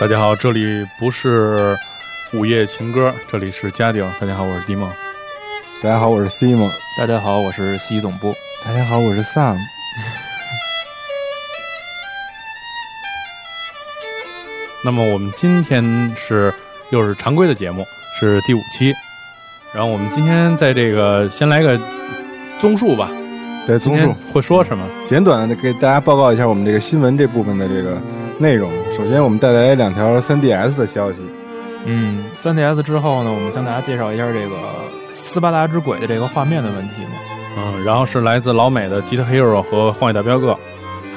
大家好，这里不是午夜情歌，这里是嘉定。大家好，我是迪梦。大家好，我是西梦。大家好，我是西总部。大家好，我是 Sam。那么我们今天是又是常规的节目，是第五期。然后我们今天在这个先来个综述吧。对，综述会说什么？简短的给大家报告一下我们这个新闻这部分的这个内容。首先，我们带来两条 3DS 的消息。嗯，3DS 之后呢，我们向大家介绍一下这个斯巴达之鬼的这个画面的问题嘛。嗯，然后是来自老美的《吉他 Hero》和《荒野大镖客》，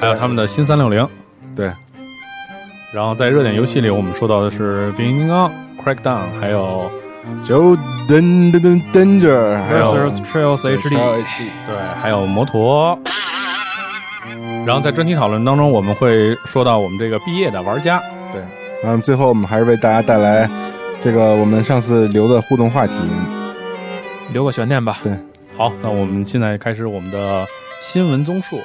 还有他们的新三六零。对。然后在热点游戏里，我们说到的是《变形金刚》、《Crackdown》，还有《就 Danger》，还有《Trails HD》，对，还有摩托。然后在专题讨论当中，我们会说到我们这个毕业的玩家。对，嗯，最后我们还是为大家带来这个我们上次留的互动话题，留个悬念吧。对，好，那我们现在开始我们的新闻综述。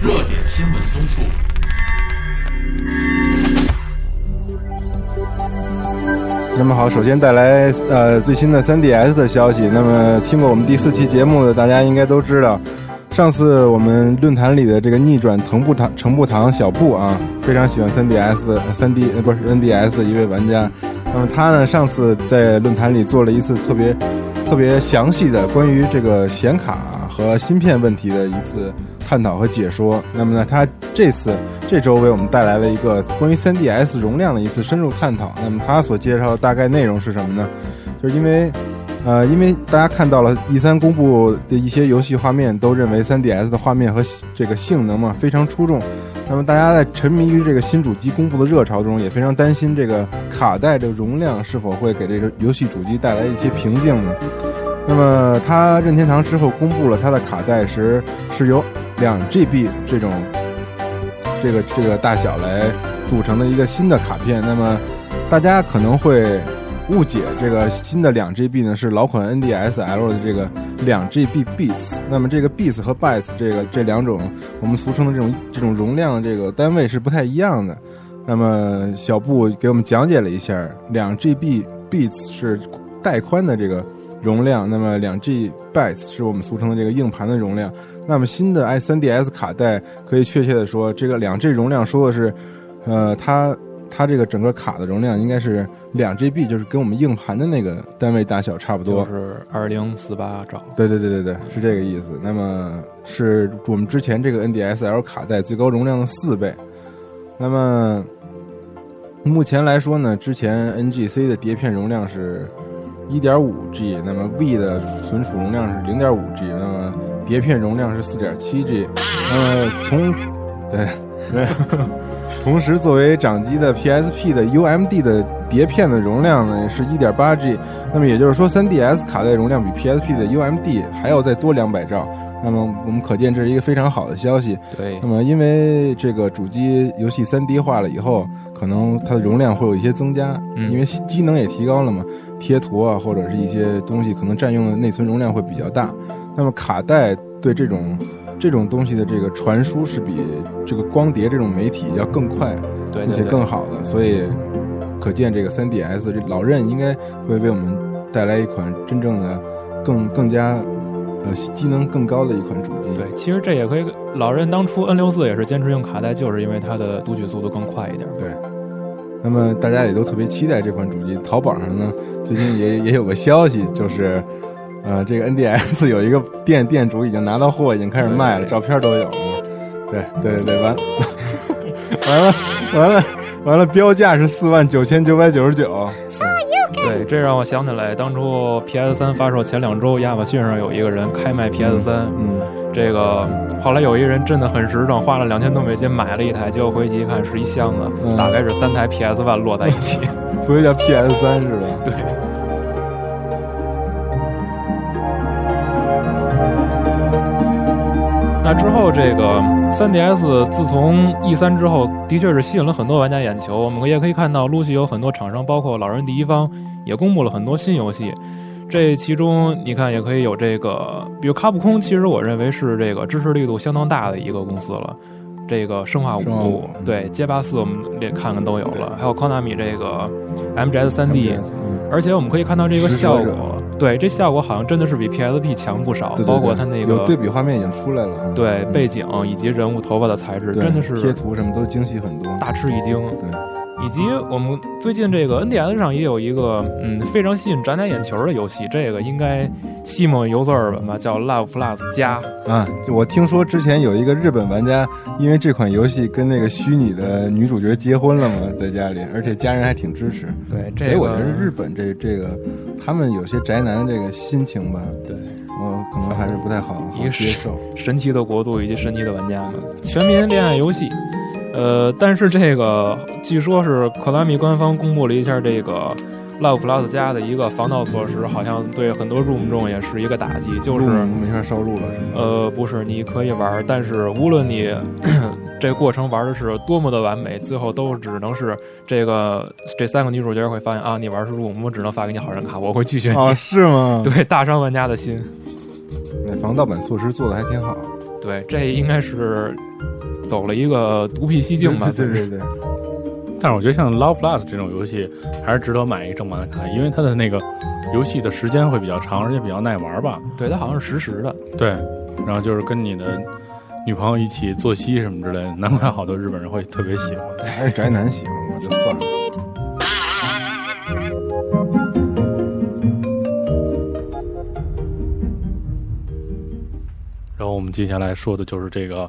热点新闻综述。那么好，首先带来呃最新的 3DS 的消息。那么听过我们第四期节目的大家应该都知道，上次我们论坛里的这个逆转藤步堂程步堂小布啊，非常喜欢 3DS 3D 不是 NDS 的一位玩家。那么他呢上次在论坛里做了一次特别特别详细的关于这个显卡和芯片问题的一次探讨和解说。那么呢他这次。这周为我们带来了一个关于 3DS 容量的一次深入探讨。那么他所介绍的大概内容是什么呢？就是因为，呃，因为大家看到了 E3 公布的一些游戏画面，都认为 3DS 的画面和这个性能嘛非常出众。那么大家在沉迷于这个新主机公布的热潮中，也非常担心这个卡带的容量是否会给这个游戏主机带来一些瓶颈呢？那么他任天堂之后公布了它的卡带时是由两 GB 这种。这个这个大小来组成的一个新的卡片，那么大家可能会误解这个新的两 GB 呢是老款 NDSL 的这个两 GB bits，那么这个 bits 和 bytes 这个这两种我们俗称的这种这种容量这个单位是不太一样的。那么小布给我们讲解了一下，两 GB bits 是带宽的这个容量，那么两 G bytes 是我们俗称的这个硬盘的容量。那么新的 i3ds 卡带可以确切的说，这个两 G 容量说的是，呃，它它这个整个卡的容量应该是两 GB，就是跟我们硬盘的那个单位大小差不多，是二零四八兆。对对对对对，是这个意思。那么是我们之前这个 NDSL 卡带最高容量的四倍。那么目前来说呢，之前 NGC 的碟片容量是一点五 G，那么 V 的存储容量是零点五 G，那么。碟片容量是四点七 G，呃，从对，同时作为掌机的 PSP 的 UMD 的碟片的容量呢是一点八 G，那么也就是说 3DS 卡带容量比 PSP 的 UMD 还要再多两百兆，那么我们可见这是一个非常好的消息。对，那么因为这个主机游戏 3D 化了以后，可能它的容量会有一些增加，因为机能也提高了嘛，贴图啊或者是一些东西可能占用的内存容量会比较大。那么卡带对这种这种东西的这个传输是比这个光碟这种媒体要更快，对，而且更好的，所以可见这个 3DS 这老任应该会为我们带来一款真正的更更加呃机能更高的一款主机。对，其实这也可以，老任当初 N 六四也是坚持用卡带，就是因为它的读取速度更快一点。对，那么大家也都特别期待这款主机。淘宝上呢，最近也也有个消息，就是。呃，这个 NDS 有一个店店主已经拿到货，已经开始卖了，照片都有。对对对，完，完了完了完了，标价是四万九千九百九十九。对，这让我想起来，当初 PS 三发售前两周，亚马逊上有一个人开卖 PS 三，嗯，这个后来有一个人真的很实诚，花了两千多美金买了一台，结果回去一看是一箱子，嗯大概是三台 PS One 摞在一起。所以叫 PS 三是吧？对。那之后，这个 3DS 自从 E 三之后，的确是吸引了很多玩家眼球。我们也可以看到，陆续有很多厂商，包括老人第一方，也公布了很多新游戏。这其中，你看也可以有这个，比如卡普空，其实我认为是这个支持力度相当大的一个公司了。这个生化五，对街霸四，我们连看看都有了，还有 Konami 这个 MGS 三嗯而且我们可以看到这个效果，对这效果好像真的是比 PSP 强不少，对对对包括它那有对比画面已经出来了啊，对背景以及人物头发的材质，真的是贴图什么都精细很多，大吃一惊。对，以及我们最近这个 NDS 上也有一个嗯非常吸引宅男眼球的游戏，这个应该西蒙游字儿本吧，叫 Love Plus 加。啊，我听说之前有一个日本玩家因为这款游戏跟那个虚拟的女主角结婚了嘛，在家里，而且家人还挺支持。对，这个所以我觉得日本这这个他们有些宅男这个心情吧，对我可能还是不太好好接受。神奇的国度以及神奇的玩家们，全民恋爱游戏。呃，但是这个据说是 Konami 官方公布了一下这个 Love Plus 加的一个防盗措施，好像对很多 Room 众也是一个打击，就是。没法烧录了，是吗？呃，不是，你可以玩，但是无论你 这过程玩的是多么的完美，最后都只能是这个这三个女主角会发现啊，你玩是 room，我只能发给你好人卡，我会拒绝你。哦，是吗？对，大伤玩家的心。那防盗版措施做的还挺好。对，这应该是走了一个独辟蹊径吧？对对对对，但是我觉得像 Love Plus 这种游戏还是值得买一个正版的卡，因为它的那个游戏的时间会比较长，而且比较耐玩吧。对，它好像是实时的。对，然后就是跟你的女朋友一起作息什么之类的，难怪好多日本人会特别喜欢。还是宅男喜欢，我就算了。然后我们接下来说的就是这个，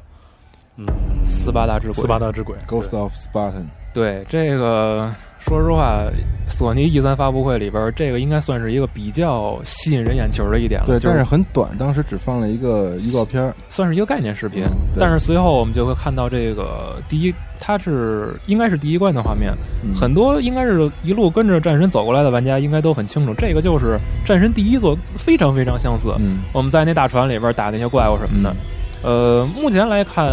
嗯，斯巴达之鬼。斯巴达之鬼 Ghost of Spartan，对这个，说实话，索尼 E 三发布会里边，这个应该算是一个比较吸引人眼球的一点了。对，就但是很短，当时只放了一个预告片。算是一个概念视频。嗯但是随后我们就会看到这个第一，它是应该是第一关的画面，嗯很多应该是一路跟着战神走过来的玩家应该都很清楚，这个就是战神第一座，非常非常相似。嗯，我们在那大船里边打那些怪物什么的，呃，目前来看，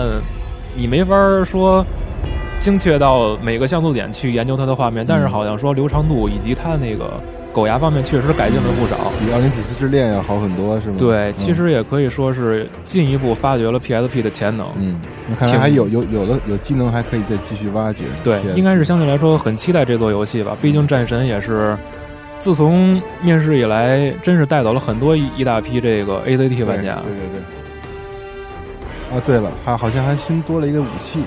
你没法说精确到每个像素点去研究它的画面，但是好像说流畅度以及它那个狗牙方面确实改进了不少。比奥林匹斯之恋要好很多，是吗？对，其实也可以说是进一步发掘了 PSP 的潜能。嗯，那看来还有有有的有技能还可以再继续挖掘。对，应该是相对来说很期待这座游戏吧。毕竟战神也是自从面世以来，真是带走了很多一一大批这个 ACT 玩家。对对对。啊，对了，还好像还新多了一个武器，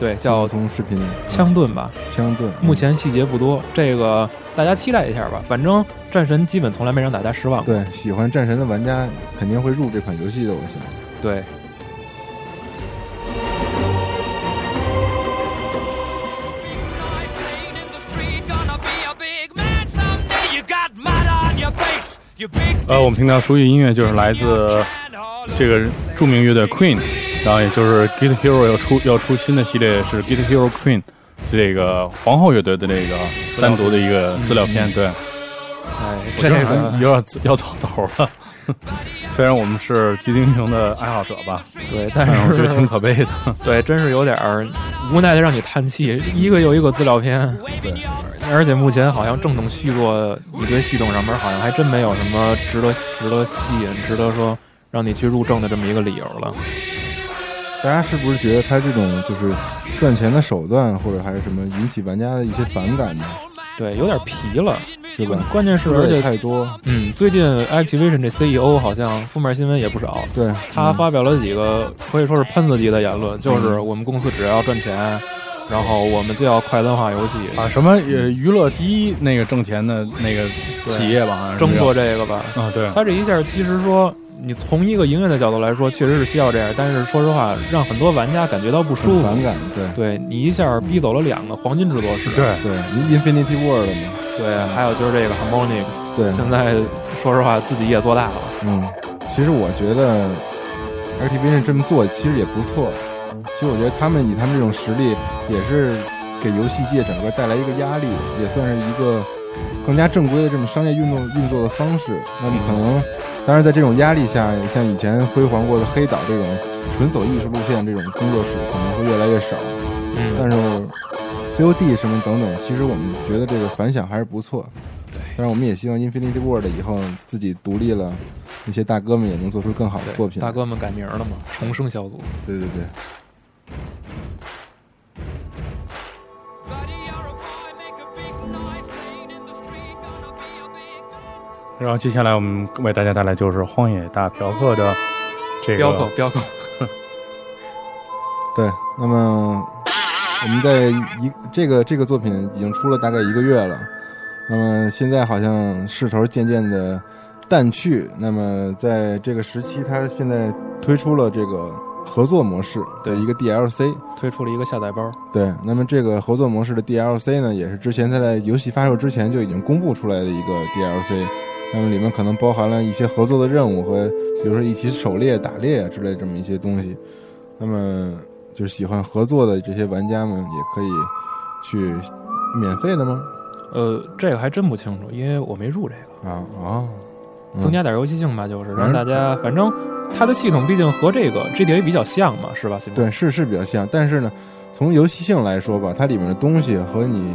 对，叫从视频枪盾吧。枪盾，目前细节不多，这个大家期待一下吧。反正战神基本从来没让大家失望。对喜欢战神的玩家肯定会入这款游戏的，我想。对呃，我们听到熟悉音乐就是来自这个著名乐队 Queen，然后也就是 Guitar Hero 要出要出新的系列是 Guitar Hero Queen，这个皇后乐队的这个单独的一个资料片，对，哎，这个有点要走头了。虽然我们是极英雄的爱好者吧，对，但但是我觉得挺可悲的。对，真是有点儿无奈的让你叹气，一个又一个资料片。对，而且目前好像正统续作一堆系统上面好像还真没有什么值得值得吸引、值得说让你去入正的这么一个理由了。大家是不是觉得他这种就是赚钱的手段，或者还是什么引起玩家的一些反感呢？对，有点皮了，是吧？关键是而而且且太多，嗯，最近 Activision 这 CEO 好像负面新闻也不少。对，他发表了几个可以说是喷子级的言论，就是我们公司只要赚钱，然后我们就要快餐化游戏，啊，什么呃娱乐第一那个挣钱的那个企业吧，争做这个吧。啊，对，他这一下其实说，你从一个营业的角度来说，确实是需要这样，但是说实话，让很多玩家感觉到不舒服。反感，对对你一下逼走了两个黄金制作室，对对，Infinity World 嘛，对，还有就是这个 Harmonix，对现在说实话自己也做大了。嗯，其实我觉得 Activision 这么做其实也不错。其实我觉得他们以他们这种实力，也是给游戏界整个带来一个压力，也算是一个更加正规的这种商业运动运作的方式。那么可能，当然在这种压力下，像以前辉煌过的黑岛这种纯走艺术路线这种工作室可能会越来越少。嗯，但是 COD 什么等等，其实我们觉得这个反响还是不错。对，当然我们也希望 Infinity Ward 以后自己独立了，那些大哥们也能做出更好的作品。大哥们改名了嘛，重生小组。对对对。然后接下来我们为大家带来就是《荒野大嫖客》的这个镖客，镖客，对，那么我们在一这个这个作品已经出了大概一个月了，那么现在好像势头渐渐的淡去。那么在这个时期，它现在推出了这个合作模式的一个 DLC。推出了一个下载包。对，那么这个合作模式的 DLC 呢，也是之前它在游戏发售之前就已经公布出来的一个 DLC。那么里面可能包含了一些合作的任务和，比如说一起狩猎、打猎啊之类这么一些东西。那么就是喜欢合作的这些玩家们也可以去免费的吗？呃，这个还真不清楚，因为我没入这个。啊啊，嗯增加点游戏性吧，就是让大家，反正它的系统毕竟和这个 GTA 比较像嘛，是吧？对，是是比较像，但是呢，从游戏性来说吧，它里面的东西和你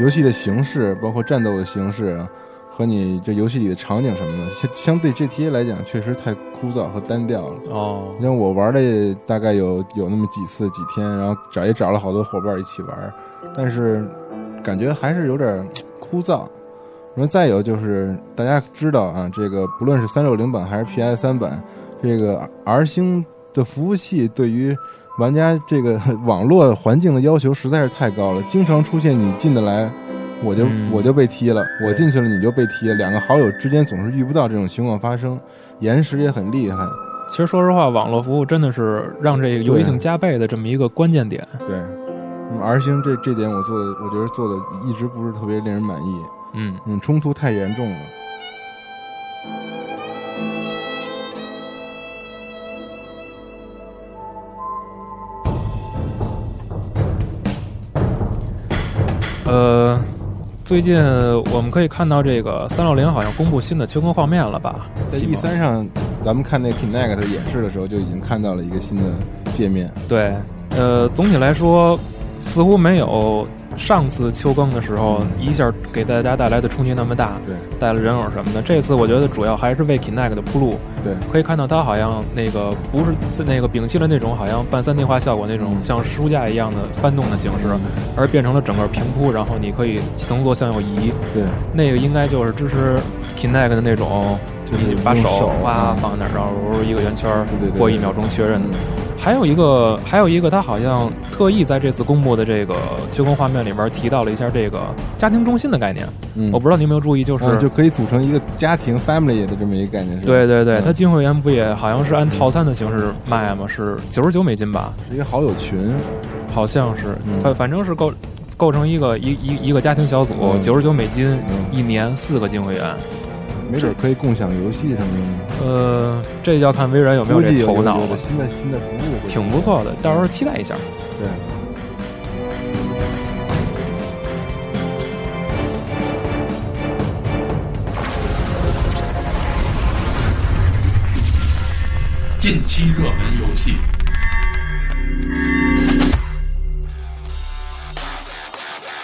游戏的形式，包括战斗的形式啊，和你这游戏里的场景什么的，相相对 GTA 来讲，确实太枯燥和单调了。哦，你像我玩的大概有有那么几次几天，然后找也找了好多伙伴一起玩，但是感觉还是有点枯燥。然后再有就是大家知道啊，这个不论是三六零版还是 PS 三版，这个 R 星的服务器对于玩家这个 网络环境的要求实在是太高了，经常出现你进得来，我就、嗯我就被踢了，我进去了你就被踢了，两个好友之间总是遇不到这种情况发生，延时也很厉害。其实说实话，网络服务真的是让这个游戏性加倍的这么一个关键点。对，那么 R 星这这点我做的，我觉得做的一直不是特别令人满意，嗯，嗯，冲突太严重了。呃，最近我们可以看到这个三六零好像公布新的秋空画面了吧？在西 E 蒙三上，咱们看那 Kinect 演示的时候，就已经看到了一个新的界面。对，呃，总体来说，似乎没有上次秋更的时候一下给大家带来的冲击那么大，对带了人偶什么的。这次我觉得主要还是为 Kinect 的铺路。对，可以看到它好像那个不是那个摒弃了那种好像半三 D 化效果那种嗯像书架一样的翻动的形式，而变成了整个平铺，然后你可以从左向右移。对，那个应该就是支持 Kinect 的那种，就是你把手哇嗯放那儿，然后一个圆圈对对对过一秒钟确认。嗯还有一个，还有一个，他好像特意在这次公布的这个秋空画面里边提到了一下这个家庭中心的概念。嗯，我不知道你有没有注意，就是、啊就可以组成一个家庭 family 的这么一个概念，对对对，嗯它金会员不也好像是按套餐的形式卖吗？是九十九美金吧？是一个好友群。好像是，嗯反反正是构构成一个一一一个家庭小组，嗯九十九美金嗯一年，四个金会员。没准可以共享游戏什么的呢。呃，这要看微软有没有这头脑了有的，新的新的服务挺不错的，到时候期待一下。对。近期热门游戏。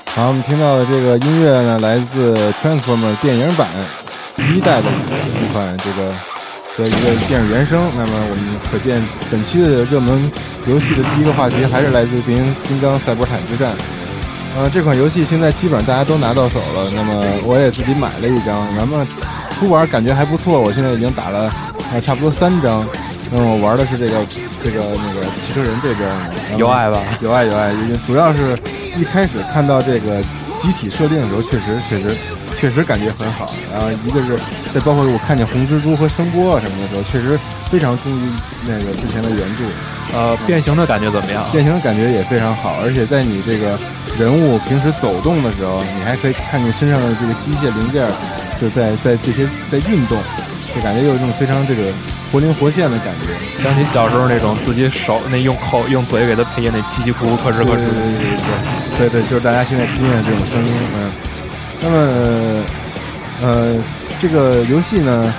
好，我们听到的这个音乐呢，来自 Transformer 电影版一代的一款这个的一个电影原声。那么我们可见本期的热门游戏的第一个话题还是来自变形金刚赛博坦之战。呃，这款游戏现在基本上大家都拿到手了，那么我也自己买了一张，那么初玩感觉还不错，我现在已经打了呃差不多三张。那么我玩的是这个这个那个汽车人这边的，有爱吧？有爱有爱，因为主要是一开始看到这个机体设定的时候，确实确实确实感觉很好。然后一个是再包括我看见红蜘蛛和声波啊什么的时候，确实非常忠于那个之前的原著。呃，变形的感觉怎么样？变形的感觉也非常好，而且在你这个人物平时走动的时候，你还可以看见身上的这个机械零件儿就在在这些在运动，就感觉有一种非常这个活灵活现的感觉。想起小时候那种自己手那用口用嘴给它配音那叽叽咕咕咯吱咯吱。对对，就是大家现在听见的这种声音。嗯，那么呃，这个游戏呢，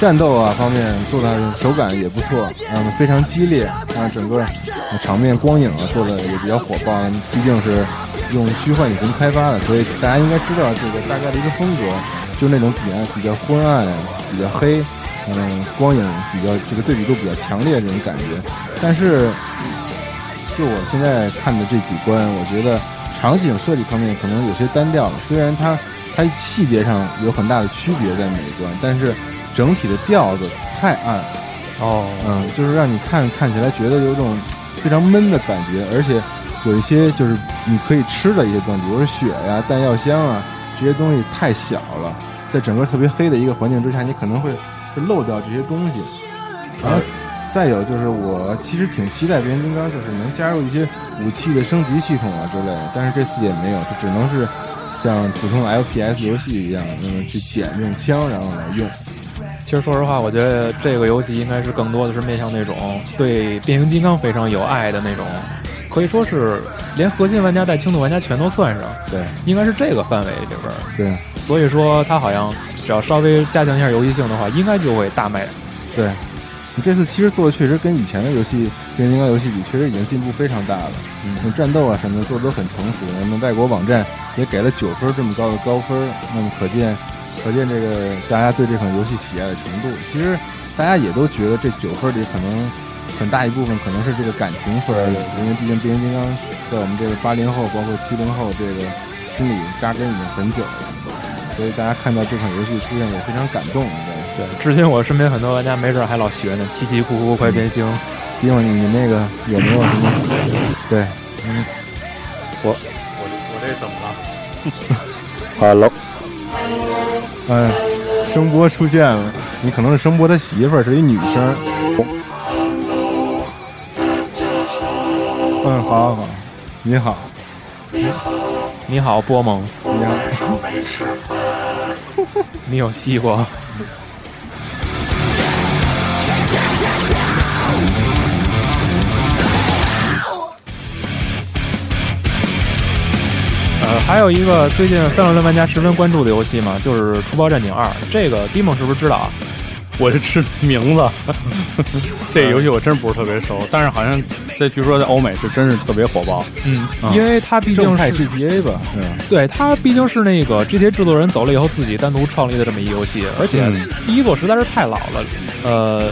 战斗啊方面做的手感也不错，嗯，非常激烈，啊，整个场面光影啊做的也比较火爆，毕竟是用虚幻引擎开发的，所以大家应该知道这个大概的一个风格，就那种比较比较昏暗、比较黑，嗯，光影比较这个对比度比较强烈的这种感觉。但是，就我现在看的这几关，我觉得场景设计方面可能有些单调了，虽然它。它细节上有很大的区别在每一关，但是整体的调子太暗，哦，嗯，就是让你看看起来觉得有种非常闷的感觉，而且有一些就是你可以吃的一些东西，比如说血呀、弹药箱啊这些东西太小了，在整个特别黑的一个环境之下，你可能会会漏掉这些东西。然后再有就是我其实挺期待变形金刚就是能加入一些武器的升级系统啊之类的，但是这次也没有，就只能是。像普通 FPS 游戏一样，那么去捡用枪，然后来用。其实说实话，我觉得这个游戏应该是更多的是面向那种对变形金刚非常有爱的那种，可以说是连核心玩家带轻度玩家全都算上。对，应该是这个范围里边。对，所以说它好像只要稍微加强一下游戏性的话，应该就会大卖。对。你这次其实做的确实跟以前的游戏变形金刚游戏比，确实已经进步非常大了。嗯，战斗啊什么的做的都很成熟。那么外国网站也给了九分这么高的高分，那么可见，可见这个大家对这款游戏喜爱的程度。其实大家也都觉得这九分里可能很大一部分可能是这个感情分，因为毕竟变形金刚在我们这个八零后包括七零后这个心里扎根已经很久了，所以大家看到这款游戏出现也非常感动。对，至今我身边很多玩家没准还老学呢，七七哭哭快变星。因为你你那个有没有什么？对，嗯，我我我这怎么了？Hello，哎，声波出现了，你可能是声波他媳妇儿，是一女生。嗯，好好好，你好，你好，你好，波蒙，你好，你有西瓜。还有一个最近三六零玩家十分关注的游戏嘛，就是《除暴战警二》。这个 d i m o 是不是知道啊？我是吃名字，这个游戏我真不是特别熟，但是好像在据说在欧美是真是特别火爆。嗯，因为它毕竟是 GTA 吧？嗯，对，它毕竟是那个 GTA 制作人走了以后自己单独创立的这么一游戏，而且第一作实在是太老了。呃。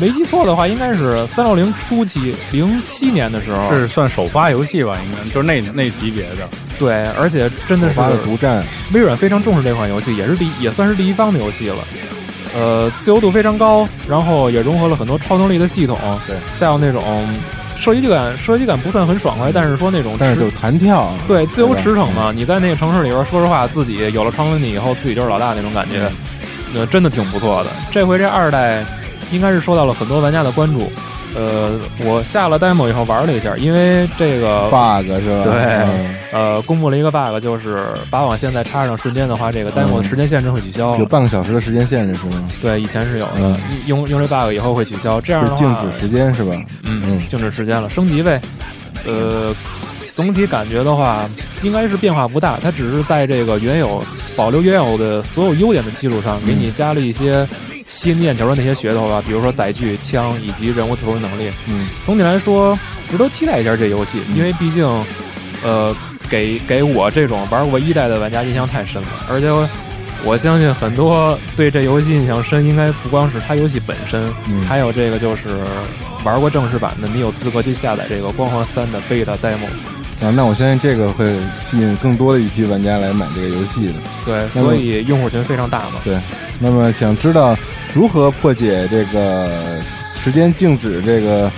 没记错的话，应该是三六零初期，零七年的时候是算首发游戏吧？应该就是那那级别的。对，而且真的是独占。微软非常重视这款游戏，也是第也算是第一方的游戏了。呃，自由度非常高，然后也融合了很多超能力的系统。对，再有那种射击感，射击感不算很爽快，但是说那种但是就弹跳，对，自由驰骋嘛。你在那个城市里边，说实话，自己有了超能力以后，自己就是老大那种感觉，呃，真的挺不错的。这回这二代。应该是受到了很多玩家的关注，呃，我下了 demo 以后玩了一下，因为这个 bug 是吧？对，呃，公布了一个 bug，就是把网线再插上瞬间的话，这个 demo 的时间限制会取消。有半个小时的时间限制是吗？对，以前是有的，用用这 bug 以后会取消，这样的话静止时间是吧？嗯嗯，静止时间了，升级呗。呃，总体感觉的话，应该是变化不大，它只是在这个原有保留原有的所有优点的基础上，给你加了一些。吸引眼球的那些噱头吧，比如说载具、枪以及人物特殊能力。嗯，总体来说，值得期待一下这游戏，因为毕竟，呃，给给我这种玩过一代的玩家印象太深了。而且，我相信很多对这游戏印象深，应该不光是它游戏本身，还有这个就是玩过正式版的，你有资格去下载这个《光环三》的 beta demo。啊，那我相信这个会吸引更多的一批玩家来买这个游戏的。对，所以用户群非常大嘛。对，那么想知道。如何破解这个时间静止？这个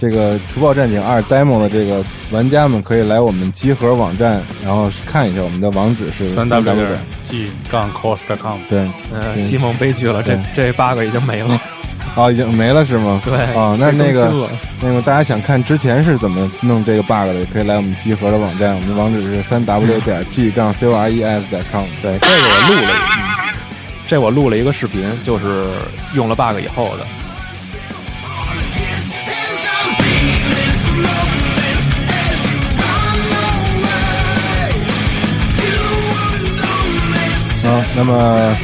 这个《除暴战警二》demo 的这个玩家们可以来我们集合网站，然后看一下我们的网址是三 w 点 g 杠 cos.com。对，呃，西蒙悲剧了，这这 bug 已经没了。哦，已经没了是吗？对哦，那那个那个大家想看之前是怎么弄这个 bug 的，也可以来我们集合的网站，我们的网址是三 w 点 g 杠 c o r e s 点 com。对，这个我录了，嗯这我录了一个视频，就是用了 bug 以后的。啊，那么，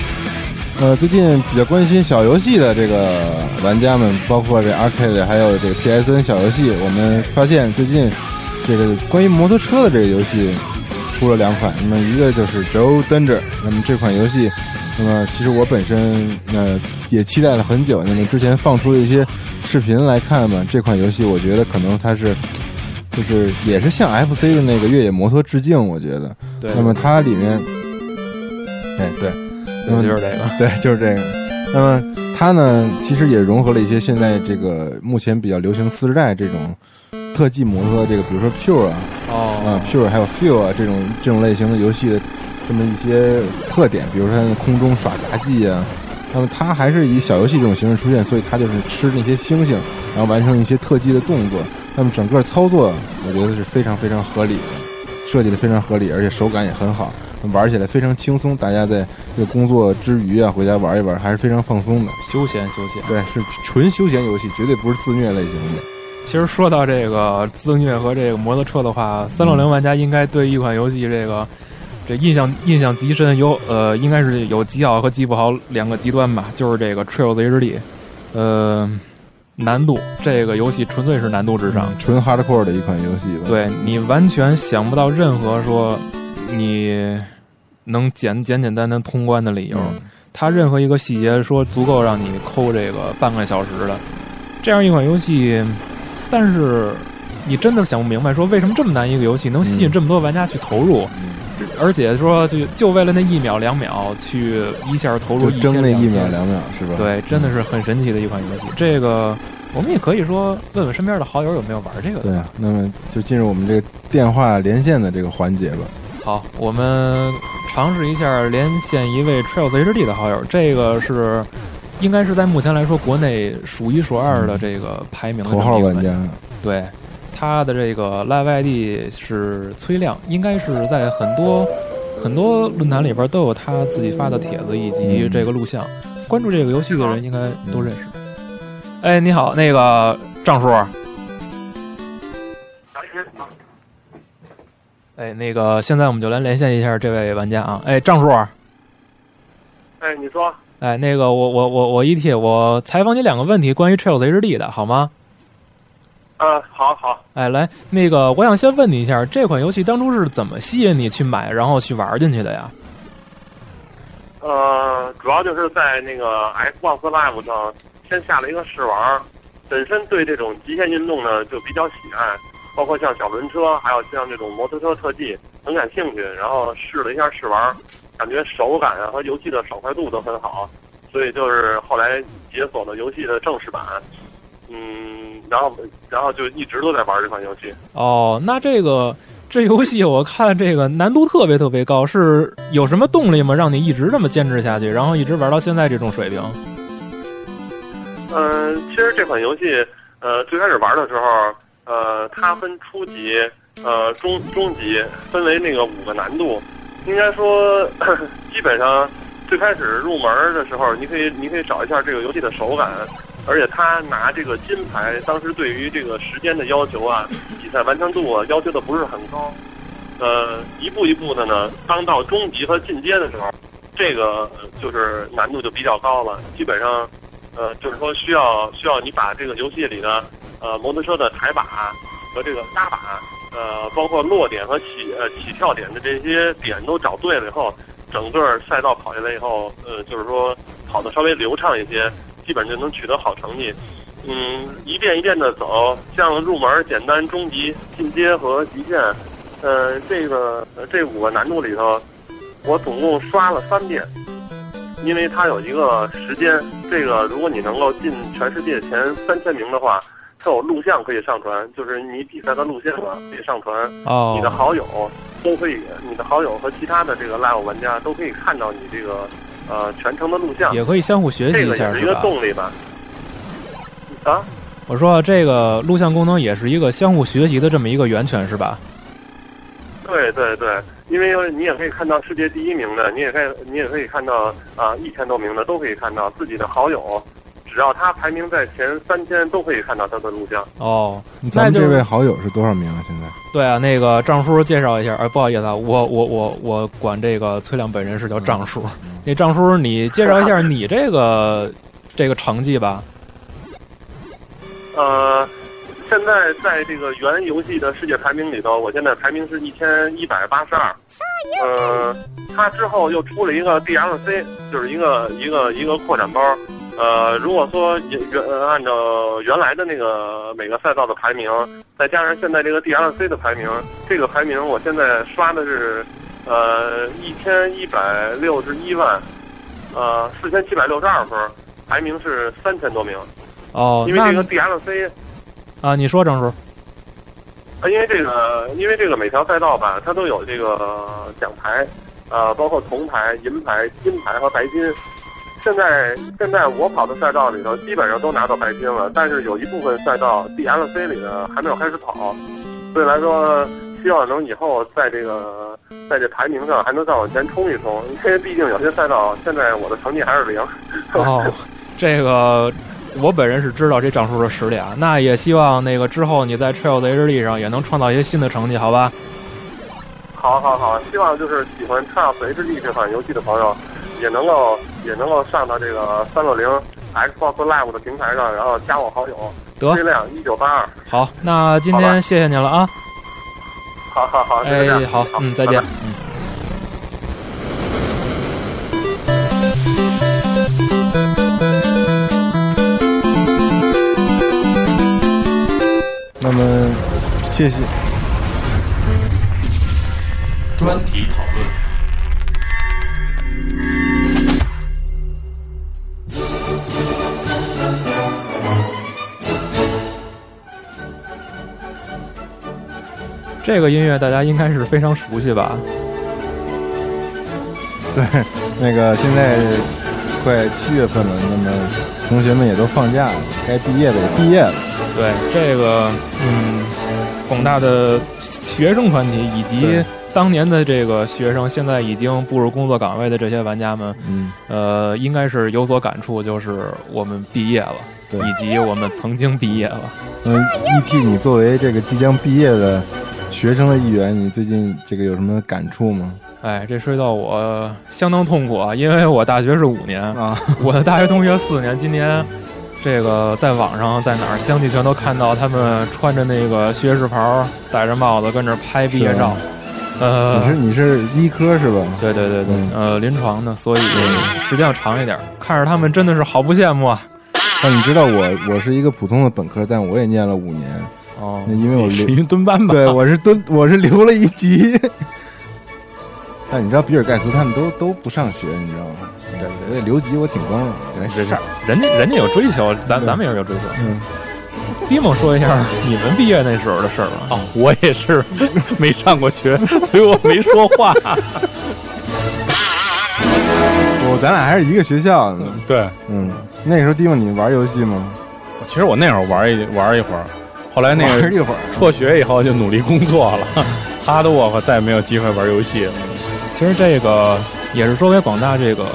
呃，最近比较关心小游戏的这个玩家们，包括这 Arcade 还有这个 PSN 小游戏，我们发现最近这个关于摩托车的这个游戏出了两款，那么一个就是 Joe Danger，那么这款游戏，那么其实我本身呃也期待了很久，那么之前放出的一些视频来看嘛，这款游戏我觉得可能它是。就是也是向 FC 的那个越野摩托致敬，我觉得。对，那么它里面，哎，对，那么就是这个。对，就是这个。那么它呢，其实也融合了一些现在这个目前比较流行次世代这种特技摩托，这个比如说 Pure 啊，哦，啊 Pure 还有 Feel 啊这种这种类型的游戏的这么一些特点，比如说它空中耍杂技啊。那么它还是以小游戏这种形式出现，所以它就是吃那些星星，然后完成一些特技的动作。那么整个操作，我觉得是非常非常合理的，设计的非常合理，而且手感也很好，玩起来非常轻松。大家在这个工作之余啊，回家玩一玩，还是非常放松的。休闲休闲，对，是纯休闲游戏，绝对不是自虐类型的。其实说到这个自虐和这个摩托车的话，三六零玩家应该对一款游戏这个这印象印象极深，有呃应该是有极好和极不好两个极端吧，就是这个 Trails HD，呃。难度，这个游戏纯粹是难度至上，纯 hardcore 的一款游戏吧。对你完全想不到任何说你能简简简单单通关的理由。它任何一个细节说足够让你抠这个半个小时的这样一款游戏，但是你真的想不明白，说为什么这么难一个游戏能吸引这么多玩家去投入，而且说就就为了那一秒两秒去一下投入一争那一秒两秒是吧？对，真的是很神奇的一款游戏。这个我们也可以说问问身边的好友有没有玩这个。对啊，那么就进入我们这个电话连线的这个环节吧。好，我们尝试一下连线一位 Trails HD 的好友，这个是应该是在目前来说国内数一数二的这个排名的头号玩家。对，他的这个 Live ID 是崔亮，应该是在很多很多论坛里边都有他自己发的帖子以及这个录像。关注这个游戏的人应该都认识。哎，你好，那个张叔。哎，那个，现在我们就来连线一下这位玩家啊！哎，张叔。哎，你说。哎，那个，我我我我一提，我采访你两个问题，关于 Trails HD 的，好吗？啊，好好。哎，来，那个，我想先问你一下，这款游戏当初是怎么吸引你去买，然后去玩进去的呀？呃，主要就是在那个 Xbox Live 上先下了一个试玩，本身对这种极限运动呢就比较喜爱。包括像小轮车，还有像这种摩托车特技，很感兴趣。然后试了一下试玩，感觉手感啊和游戏的爽快度都很好，所以就是后来解锁了游戏的正式版。嗯，然后然后就一直都在玩这款游戏。哦，那这个这游戏我看这个难度特别特别高，是有什么动力吗？让你一直这么坚持下去，然后一直玩到现在这种水平？嗯，其实这款游戏，呃，最开始玩的时候。呃，它分初级、呃中中级，分为那个五个难度。应该说，基本上最开始入门的时候，你可以你可以找一下这个游戏的手感，而且他拿这个金牌，当时对于这个时间的要求啊，比赛完成度啊要求的不是很高。呃，一步一步的呢，当到中级和进阶的时候，这个就是难度就比较高了。基本上，呃，就是说需要需要你把这个游戏里的。呃，摩托车的抬把和这个搭把，呃，包括落点和起呃起跳点的这些点都找对了以后，整个赛道跑下来以后，呃，就是说跑的稍微流畅一些，基本就能取得好成绩。嗯，一遍一遍的走，像入门、简单、中级、进阶和极限，呃，这个这五个难度里头，我总共刷了三遍，因为它有一个时间，这个如果你能够进全世界前三千名的话。它有录像可以上传，就是你比赛的录像嘛，可以上传。哦，你的好友都可以，你的好友和其他的这个 live 玩家都可以看到你这个呃全程的录像，也可以相互学习一下，这个是一个动力吧。啊，我说这个录像功能也是一个相互学习的这么一个源泉，是吧？对对对，因为你也可以看到世界第一名的，你也可以你也可以看到啊一千多名的都可以看到自己的好友，只要他排名在前三千，都可以看到他的录像。哦，咱们这位好友是多少名啊？现在对啊，那个张叔介绍一下，哎，不好意思啊，我我我我管这个崔亮本人是叫张叔。那张叔，你介绍一下你这个这个成绩吧？呃，现在在这个原游戏的世界排名里头，我现在排名是一千一百八十二。呃，他之后又出了一个 DLC，就是一个一个一个扩展包。呃，如果说原原呃按照原来的那个每个赛道的排名，再加上现在这个 DLC 的排名，这个排名我现在刷的是呃一千一百六十一万，呃四千七百六十二分，排名是三千多名。哦，因为这个 DLC 啊，你说张叔，啊，因为这个，因为这个每条赛道吧，它都有这个奖牌，呃，包括铜牌、银牌、金牌和白金。现在现在我跑的赛道里头，基本上都拿到白金了，但是有一部分赛道 DLC 里的还没有开始跑，所以来说，希望能以后在这个在这排名上还能再往前冲一冲，因为毕竟有些赛道现在我的成绩还是零。哦，这个我本人是知道这张叔的实力啊，那也希望那个之后你在 Trails HD 上也能创造一些新的成绩，好吧？好好好，希望就是喜欢 Trials HD 这款游戏的朋友，也能够也能够上到这个三六零 Xbox Live 的平台上，然后加我好友，得崔亮一九八二。好，那今天谢谢您了啊！好好好，就这样哎，好，嗯，再见拜拜。嗯。那么谢谢。专题讨论。这个音乐大家应该是非常熟悉吧？对，那个现在快七月份了，那么同学们也都放假了，该毕业的也毕业了。对，这个嗯，广大的学生团体以及当年的这个学生，现在已经步入工作岗位的这些玩家们，嗯，呃，应该是有所感触，就是我们毕业了，对以及我们曾经毕业了。嗯，ET，你作为这个即将毕业的学生的一员，你最近这个有什么感触吗？哎，这说到我相当痛苦啊，因为我大学是五年，啊，我的大学同学四年，今年这个在网上在哪儿相继全都看到他们穿着那个学士袍，戴着帽子跟着拍毕业照。呃，你是你是医科是吧？对对对对，嗯呃，临床的，所以时间要长一点。看着他们真的是好不羡慕啊。但你知道我我是一个普通的本科，但我也念了五年，哦，因为我是留一蹲班吧？对我是蹲我是留了一级。但你知道比尔盖茨他们都都不上学，你知道吗？对对，留级我挺光荣的，没事儿。人家人家有追求，咱咱们也有追求。嗯，迪蒙说一下你们毕业那时候的事儿吧。哦，我也是没上过学，所以我没说话。我咱俩还是一个学校的。对，嗯，那时候蒂蒙你玩游戏吗？其实我那会儿玩一玩一会儿，后来那个玩一会儿。辍学以后就努力工作了，哈的我可再也没有机会玩游戏了。其实这个也是说给广大这个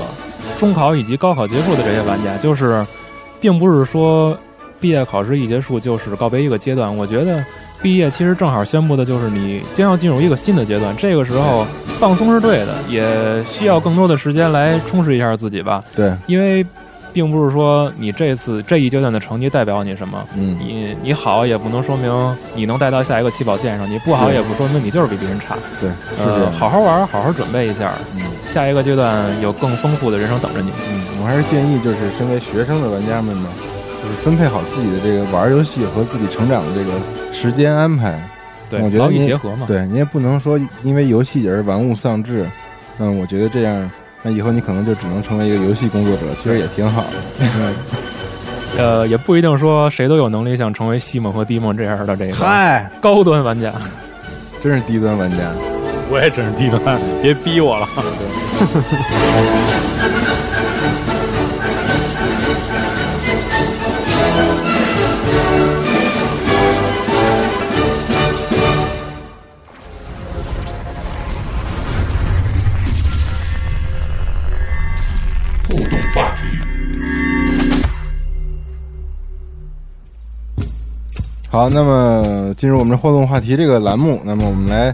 中考以及高考结束的这些玩家，就是并不是说毕业考试一结束就是告别一个阶段。我觉得毕业其实正好宣布的就是你将要进入一个新的阶段，这个时候放松是对的，也需要更多的时间来充实一下自己吧。对，因为并不是说你这次这一阶段的成绩代表你什么，嗯，你你好也不能说明你能带到下一个起跑线上，你不好也不说明你就是比别人差。对，是这呃，样。好好玩，好好准备一下，嗯下一个阶段有更丰富的人生等着你。嗯，我还是建议就是身为学生的玩家们呢，就是分配好自己的这个玩游戏和自己成长的这个时间安排。对，劳逸我觉得你结合嘛。对你也不能说因为游戏而玩物丧志。嗯，我觉得这样，那以后你可能就只能成为一个游戏工作者，其实也挺好的。嗯，呃，也不一定说谁都有能力想成为西蒙和迪蒙这样的这个嗨，高端玩家。真是低端玩家。我也真是低端，别逼我了。好，那么进入我们的互动话题这个栏目，那么我们来，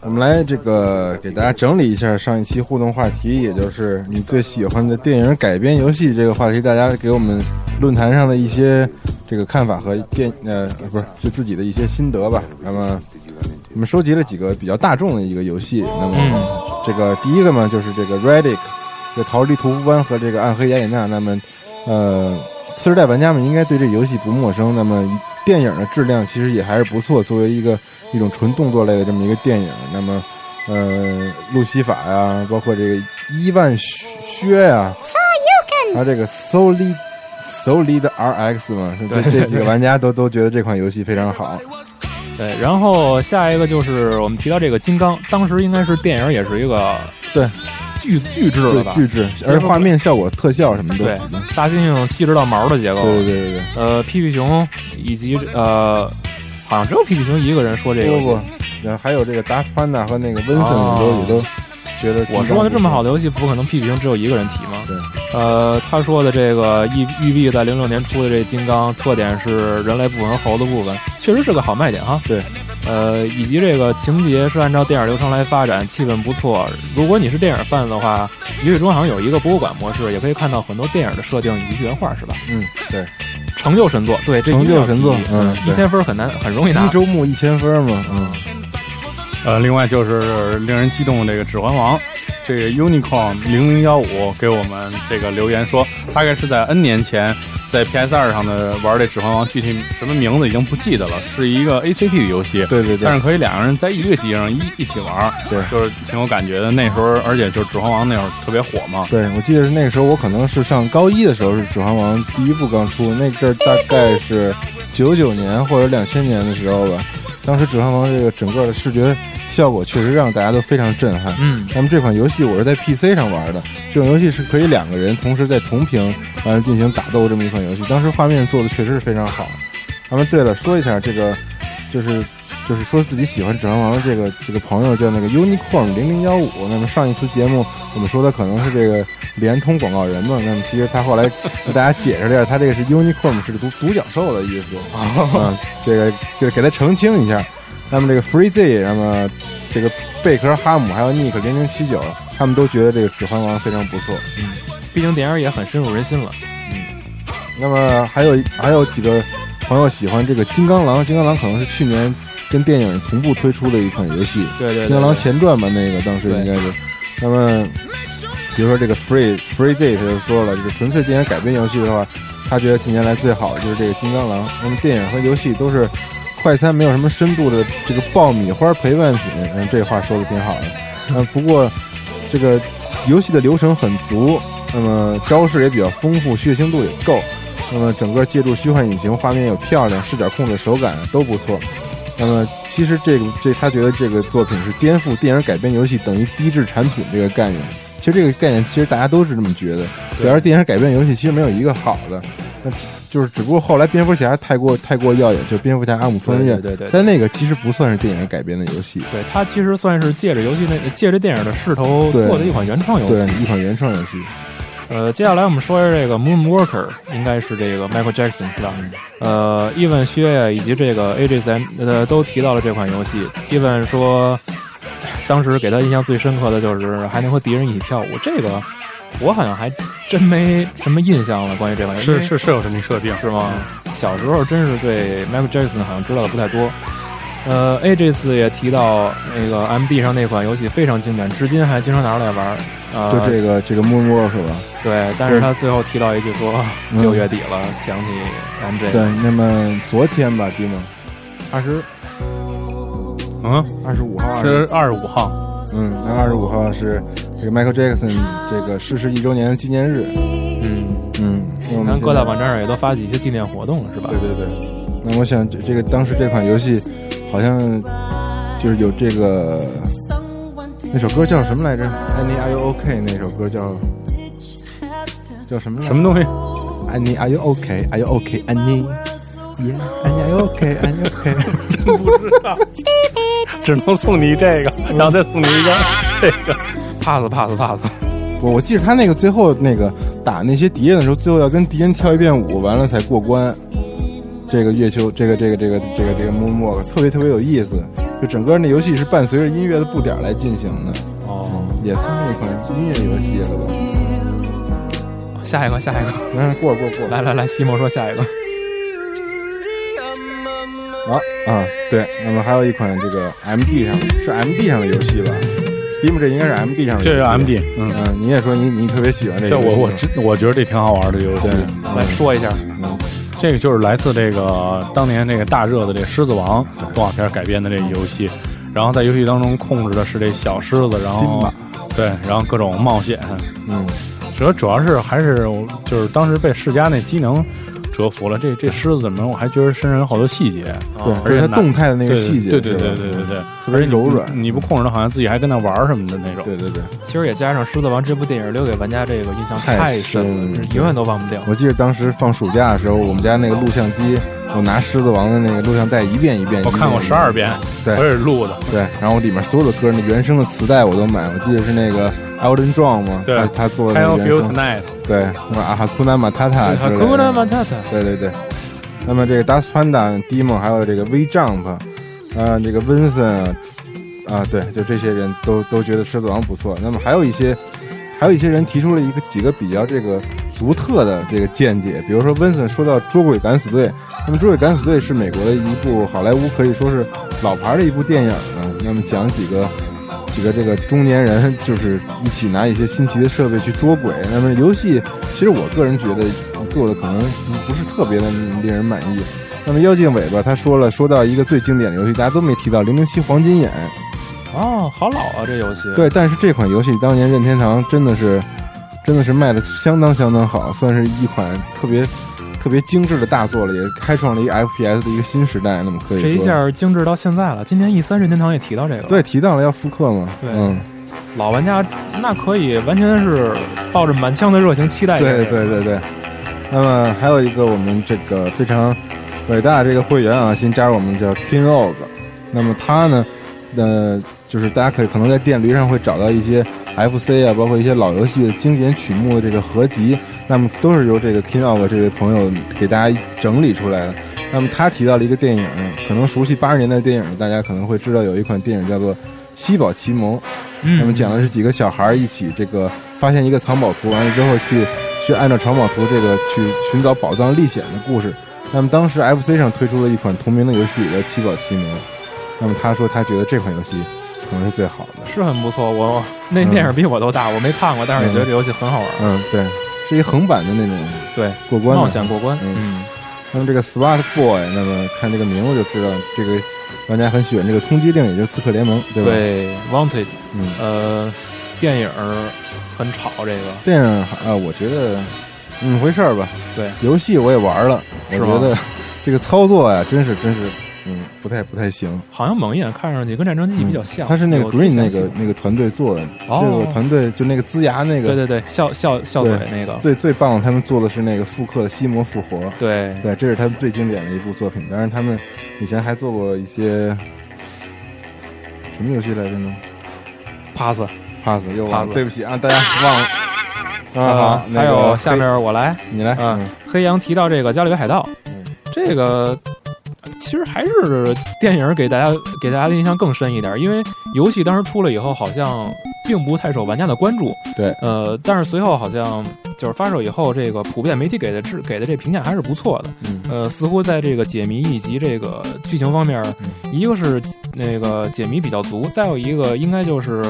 我们来这个给大家整理一下上一期互动话题，也就是你最喜欢的电影改编游戏这个话题，大家给我们论坛上的一些这个看法和电呃不是就自己的一些心得吧。那么我们收集了几个比较大众的一个游戏，那么这个第一个嘛就是这个 Redick，这逃离屠夫湾和这个暗黑雅典娜，那么呃次世代玩家们应该对这游戏不陌生，那么。电影的质量其实也还是不错，作为一个一种纯动作类的这么一个电影，那么，呃，路西法呀，包括这个伊万靴呀，还有这个 Solid Solid RX 嘛，这这几个玩家都 都觉得这款游戏非常好。对，然后下一个就是我们提到这个金刚，当时应该是电影也是一个对。巨巨制的吧，巨制，而且画面效果、特效什么的，对，大猩猩细致到毛的结构，对对对对。呃，屁屁熊以及呃，好像只有屁屁熊一个人说这个，不不，还有这个达斯潘达和那个温森都也都觉得。我说的这么好的游戏，不可能屁屁熊只有一个人提吗？对。呃，他说的这个育育碧在零六年出的这金刚，特点是人类部分和猴子部分，确实是个好卖点哈。对。呃，以及这个情节是按照电影流程来发展，气氛不错。如果你是电影范的话，游戏中好像有一个博物馆模式，也可以看到很多电影的设定以及原画，是吧？嗯，对。成就神作，对，成就神作，嗯，一千分很难，很容易拿。一周目一千分嘛，嗯。呃，另外就是令人激动的这个《指环王》。这个 Unicorn 零零幺五给我们这个留言说，大概是在 N 年前在 PS 二上的玩这《指环王》，具体什么名字已经不记得了，是一个 ACT 的游戏。对对对。但是可以两个人在一个机上一一起玩，对，就是挺有感觉的。那时候，而且就是《指环王》那会儿特别火嘛。对，我记得是那个时候，我可能是上高一的时候，是《指环王》第一部刚出，那阵儿大概是九九年或者两千年的时候吧。当时《指环王》这个整个的视觉。效果确实让大家都非常震撼。嗯，那么这款游戏我是在 PC 上玩的，这种游戏是可以两个人同时在同屏完了进行打斗这么一款游戏。当时画面做的确实是非常好。那么对了，说一下这个，就是就是说自己喜欢《指环王》的这个这个朋友叫那个 Unicorn 零零幺五。那么上一次节目我们说他可能是这个联通广告人嘛，那么其实他后来给大家解释了一下，他这个是 Unicorn 是独独角兽的意思啊，这个就是给他澄清一下。那么这个 Free Z，那么这个贝壳哈姆还有 Nick 零零七九，他们都觉得这个《指环王》非常不错。嗯，毕竟电影也很深入人心了。嗯，那么还有还有几个朋友喜欢这个《金刚狼》，《金刚狼》可能是去年跟电影同步推出的一款游戏。对对，《金刚狼前传》吧，那个当时应该是。那么比如说这个 Free Free Z，他就说了，就是纯粹进行改编游戏的话，他觉得近年来最好的就是这个《金刚狼》。那么电影和游戏都是。快餐没有什么深度的这个爆米花陪伴品，嗯，这话说的挺好的。嗯，不过这个游戏的流程很足，那么招式也比较丰富，血腥度也够。那么整个借助虚幻引擎，画面又漂亮，视角控制手感都不错。那么其实这个这他觉得这个作品是颠覆电影改编游戏等于低质产品这个概念。其实这个概念其实大家都是这么觉得，主要是电影改编游戏其实没有一个好的。那就是只不过后来蝙蝠侠太过太过耀眼，就蝙蝠侠阿姆斯特对对对，但那个其实不算是电影改编的游戏，对，它其实算是借着游戏那借着电影的势头做的一款原创游戏，对，一款原创游戏。呃，接下来我们说一下这个 Moonwalker，应该是这个 Michael Jackson 是吧？呃，，Even 薛呀以及这个 AJ 三呃都提到了这款游戏。Even 说，当时给他印象最深刻的就是还能和敌人一起跳舞，这个。我好像还真没什么印象了，关于这款游戏是是是有这么设定是吗？小时候真是对 Michael Jackson 好像知道的不太多。呃，A 这次也提到那个 M D 上那款游戏非常经典，至今还经常拿出来玩。呃，就这个这个 Moon 是吧？对，但是他最后提到一句说六月底了，想起 M J。对，那么昨天吧，弟们，二十，嗯，二十五号是二十五号，嗯，那二十五号是。这个 Michael Jackson 这个逝世一周年纪念日，嗯嗯，你看各大网站上也都发起一些纪念活动了，是吧？对对对。那我想这这个当时这款游戏好像就是有这个那首歌叫什么来着？Annie Are You OK？那首歌叫叫什么？什么东西？Annie Are You OK？Are You OK？Annie？Yeah，Annie Are You OK？Annie OK？真不知道，只能送你这个，然后再送你一 个。这个 pass pass pass，我我记得他那个最后那个打那些敌人的时候，最后要跟敌人跳一遍舞，完了才过关。这个月球，这个这个这个这个这个 Moonwalk 特别特别有意思，就整个那游戏是伴随着音乐的步点来进行的，哦，也算一款音乐游戏了吧？下一个，下一个，嗯，过过过，来来来，西蒙说下一个。啊啊，对，那么还有一款这个 MD 上是 MD 上的游戏吧？Steam 这应该是 MD 上的，这是 MD，嗯嗯，你也说你你特别喜欢这个，我我我觉得这挺好玩的游戏。来说一下，嗯这个就是来自这个当年这个大热的这《狮子王》动画片改编的这游戏，然后在游戏当中控制的是这小狮子，然后对，然后各种冒险，嗯，主要主要是还是就是当时被世嘉那机能折服了。这这狮子怎么，我还觉得身上有好多细节，对，而且它动态的那个细节，对对对对对对，特别柔软你你不控制它，好像自己还跟那玩儿什么的那种。对对对。其实也加上《狮子王》这部电影留给玩家这个印象太太深了，深了永远都忘不掉。我记得当时放暑假的时候，我们家那个录像机，我拿《狮子王》的那个录像带一遍一遍，我看过十二遍，对我也是录的。对，然后里面所有的歌，那原声的磁带我都买。我记得是那个 Elton John 嘛，对他他做的，tonight，对，什么阿哈库纳马塔塔之类的，库纳马塔塔，对对对。那么这个 Dust Panda、Demo 还有这个 V Jump，呃，这个 Vincent 啊，对，就这些人都都觉得狮子王不错。那么还有一些，还有一些人提出了一个几个比较这个独特的这个见解，比如说 Vincent 说到《捉鬼敢死队》，那么《捉鬼敢死队》是美国的一部好莱坞可以说是老牌的一部电影了。那么讲几个几个这个中年人，就是一起拿一些新奇的设备去捉鬼。那么游戏，其实我个人觉得做的可能不是特别的令人满意。那么妖精尾巴他说了，说到一个最经典的游戏，大家都没提到《零零七黄金眼》。哦，好老啊，这游戏。对，但是这款游戏当年任天堂真的是，真的是卖的相当相当好，算是一款特别特别精致的大作了，也开创了一个 FPS 的一个新时代。那么可以说，这一下精致到现在了。今年 E 三任天堂也提到这个，对，提到了要复刻嘛，对嗯，老玩家那可以完全是抱着满腔的热情期待。对对对对。那么还有一个我们这个非常伟大的这个会员啊，新加入我们叫 King Og。那么他呢，呃，就是大家可以可能在电驴上会找到一些 FC 啊，包括一些老游戏的经典曲目的这个合集，那么都是由这个 King Og 这位朋友给大家整理出来的。那么他提到了一个电影，可能熟悉八十年代电影的大家可能会知道有一款电影叫做《七宝奇谋》。嗯，那么讲的是几个小孩一起这个发现一个藏宝图，完了之后去去按照藏宝图这个去寻找宝藏历险的故事。那么当时 FC 上推出了一款同名的游戏，叫《七宝奇谋》。那么他说他觉得这款游戏可能是最好的。是很不错。我那电影比我都大，我没看过，但是也觉得这游戏很好玩。嗯，对，是一横版的那种对，过关的冒险过关。嗯嗯，那么这个 SWAT Boy，那么看这个名字就知道这个玩家很喜欢这个通缉令，也就是刺客联盟，对吧？，对，Wanted，嗯，呃，电影很吵，这个电影啊，我觉得嗯回事儿吧。对，游戏我也玩了，我觉得这个操作呀，真是真是，嗯，不太不太行。好像猛一眼看上去跟战争机器比较像。他是那个 Green 那个那个团队做的，哦这个团队就那个龇牙那个，对对对，笑笑笑嘴那个，最最棒的，他们做的是那个复刻的《西摩复活》，对，对，这是他们最经典的一部作品。当然，他们以前还做过一些什么游戏来着呢 pass。？Pass 又忘了 Pass 对不起啊，大家忘了。啊好，，还有下面我来，你来，嗯嗯，黑羊提到这个《加勒比海盗》，这个其实还是电影给大家给大家的印象更深一点，因为游戏当时出了以后，好像并不太受玩家的关注。对，呃，但是随后好像就是发售以后，这个普遍媒体给的质给的这评价还是不错的。嗯呃，似乎在这个解谜以及这个剧情方面，一个是那个解谜比较足，再有一个应该就是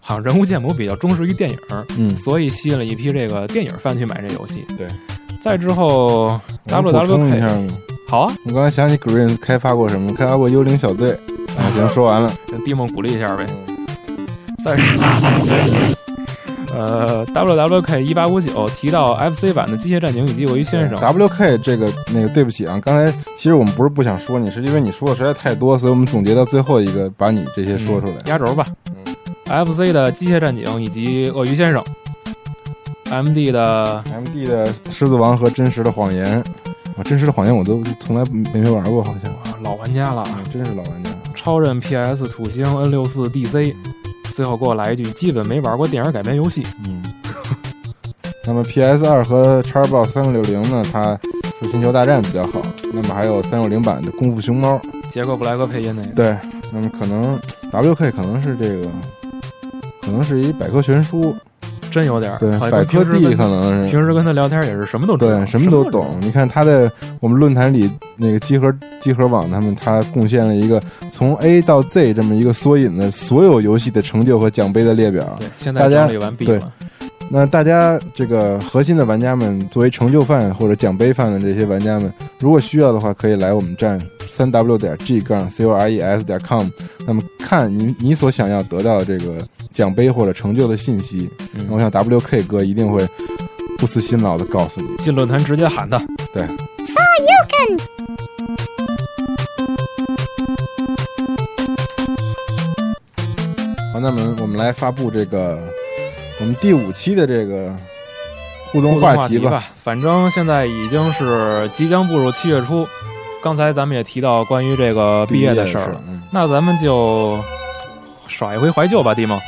好像人物建模比较忠实于电影。嗯，所以吸引了一批这个电影范去买这游戏。对，再之后我能补充一下？好啊，我刚才想起 Green 开发过什么？开发过幽灵小队。啊，行，说完了。跟蒂梦鼓励一下呗。再说，呃，WWK 一八五九提到 FC 版的机械战警以及鳄鱼先生，WK 这个那个，对不起啊，刚才其实我们不是不想说你，是因为你说的实在太多，所以我们总结到最后一个，把你这些说出来。压轴吧。FC 的机械战警以及鳄鱼先生，MD 的 MD 的《狮子王》和《真实的谎言》啊，《真实的谎言》我都从来没没玩过，好像。啊老玩家了，啊，真是老玩家。超任 PS 土星 N 六四 DC，最后给我来一句，基本没玩过电影改编游戏。嗯。那么 PS 二和 Xbox 三六零呢，它是《星球大战》比较好。那么还有三六零版的《功夫熊猫》，杰克布莱克配音那个，对，那么可能 WK 可能是这个，可能是一百科全书，真有点儿。对，百科帝可能是平时跟他聊天也是什么都对，什么都懂。你看他在我们论坛里那个集合集合网，他们他贡献了一个从 A 到 Z 这么一个缩影的所有游戏的成就和奖杯的列表。对，现在大家整理完毕对了。那大家这个核心的玩家们，作为成就犯或者奖杯犯的这些玩家们，如果需要的话，可以来我们站三 w 点 g 杠 c o r e s 点 com，那么看你你所想要得到的这个奖杯或者成就的信息，嗯我想 WK 哥一定会不辞辛劳的告诉你。进论坛直接喊他。对，好，那么我们来发布这个我们第五期的这个互动话题吧。反正现在已经是即将步入七月初，刚才咱们也提到关于这个毕业的事儿了，嗯，那咱们就耍一回怀旧吧，弟梦。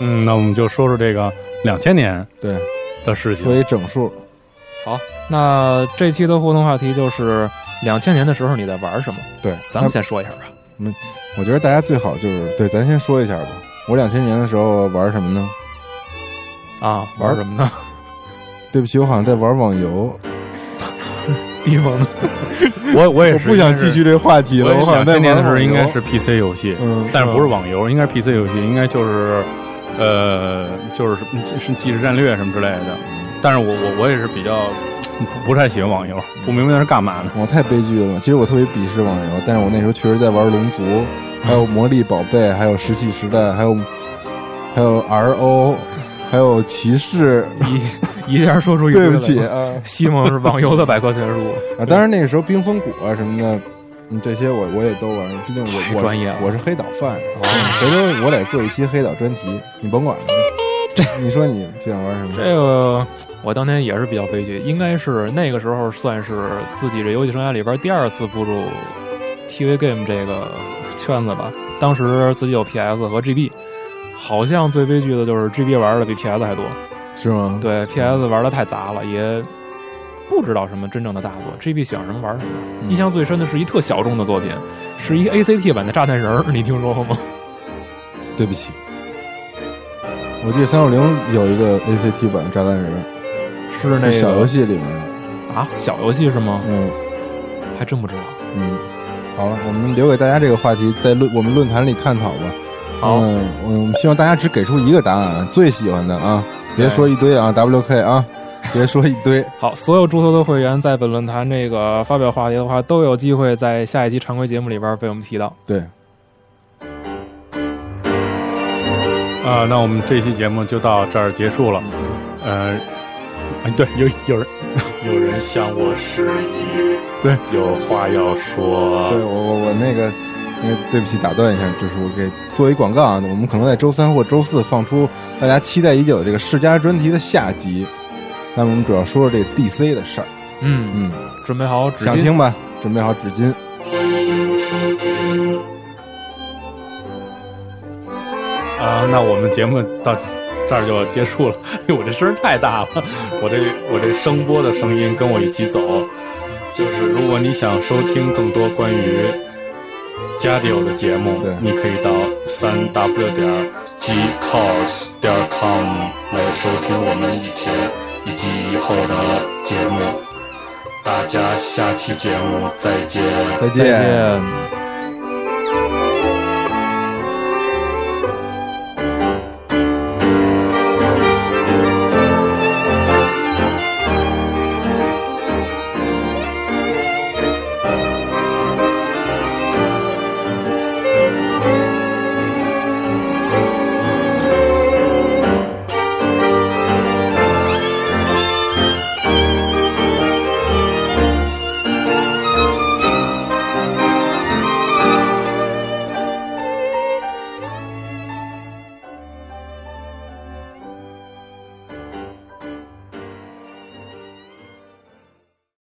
嗯，那我们就说说这个两千年对，的事情。所以整数。好，那这期的互动话题就是两千年的时候你在玩什么？对，咱们先说一下吧。我觉得大家最好就是对，咱先说一下吧。我两千年的时候玩什么呢？啊，玩什么呢？对不起，我好像在玩网游。地方呢？我我也是，我不想继续这个话题了。我两千年的时候应该是 PC 游戏，嗯，但是不是网游，应该是 PC 游戏，应该就是呃，就是是是即时战略什么之类的。但是我我我也是比较不不太喜欢网游，不明白那是干嘛的。我太悲剧了。其实我特别鄙视网游，但是我那时候确实在玩龙族，还有魔力宝贝，还有石器时代，还有还有 RO，还有骑士。一一下说出一堆 对不起啊西蒙是网游的百科全书啊！当然那个时候冰封谷啊什么的，嗯，这些我我也都玩。毕竟我我专业我是黑岛范，回头我得做一期黑岛专题，你甭管了。这你说你喜欢玩什么？这个我当年也是比较悲剧，应该是那个时候算是自己这游戏生涯里边第二次步入 TV game 这个圈子吧。当时自己有 PS 和 GB，好像最悲剧的就是 GB 玩的比 PS 还多。是吗？对，PS 玩的太杂了，也不知道什么真正的大作。GB 想什么玩什么。嗯印象最深的是一特小众的作品，是一个 ACT 版的炸弹人儿，你听说过吗？对不起，我记得三六零有一个 ACT 版的炸弹人，是那个是小游戏里面的。啊，小游戏是吗？嗯还真不知道。嗯，好了，我们留给大家这个话题，在论我们论坛里探讨吧。好，嗯，我们希望大家只给出一个答案，最喜欢的啊，别说一堆啊，WK 啊，别说一堆。好，所有注册的会员在本论坛这个发表话题的话，都有机会在下一期常规节目里边被我们提到。对，啊、那我们这期节目就到这儿结束了。呃，哎，对，有有人 有人向我示意，对，有话要说。对我我我那个那个对不起，打断一下，就是我给做一广告啊，我们可能在周三或周四放出大家期待已久的这个世家专题的下集。那我们主要说说这 DC 的事儿，嗯，嗯，准备好纸巾。想听吧？准备好纸巾。啊、那我们节目到这儿就结束了。因 为我这声儿太大了，我这我这声波的声音跟我一起走。就是如果你想收听更多关于加迪欧的节目对，你可以到三 w 点 g cos 点 com 来收听我们以前以及以后的节目。大家下期节目再见。再再见。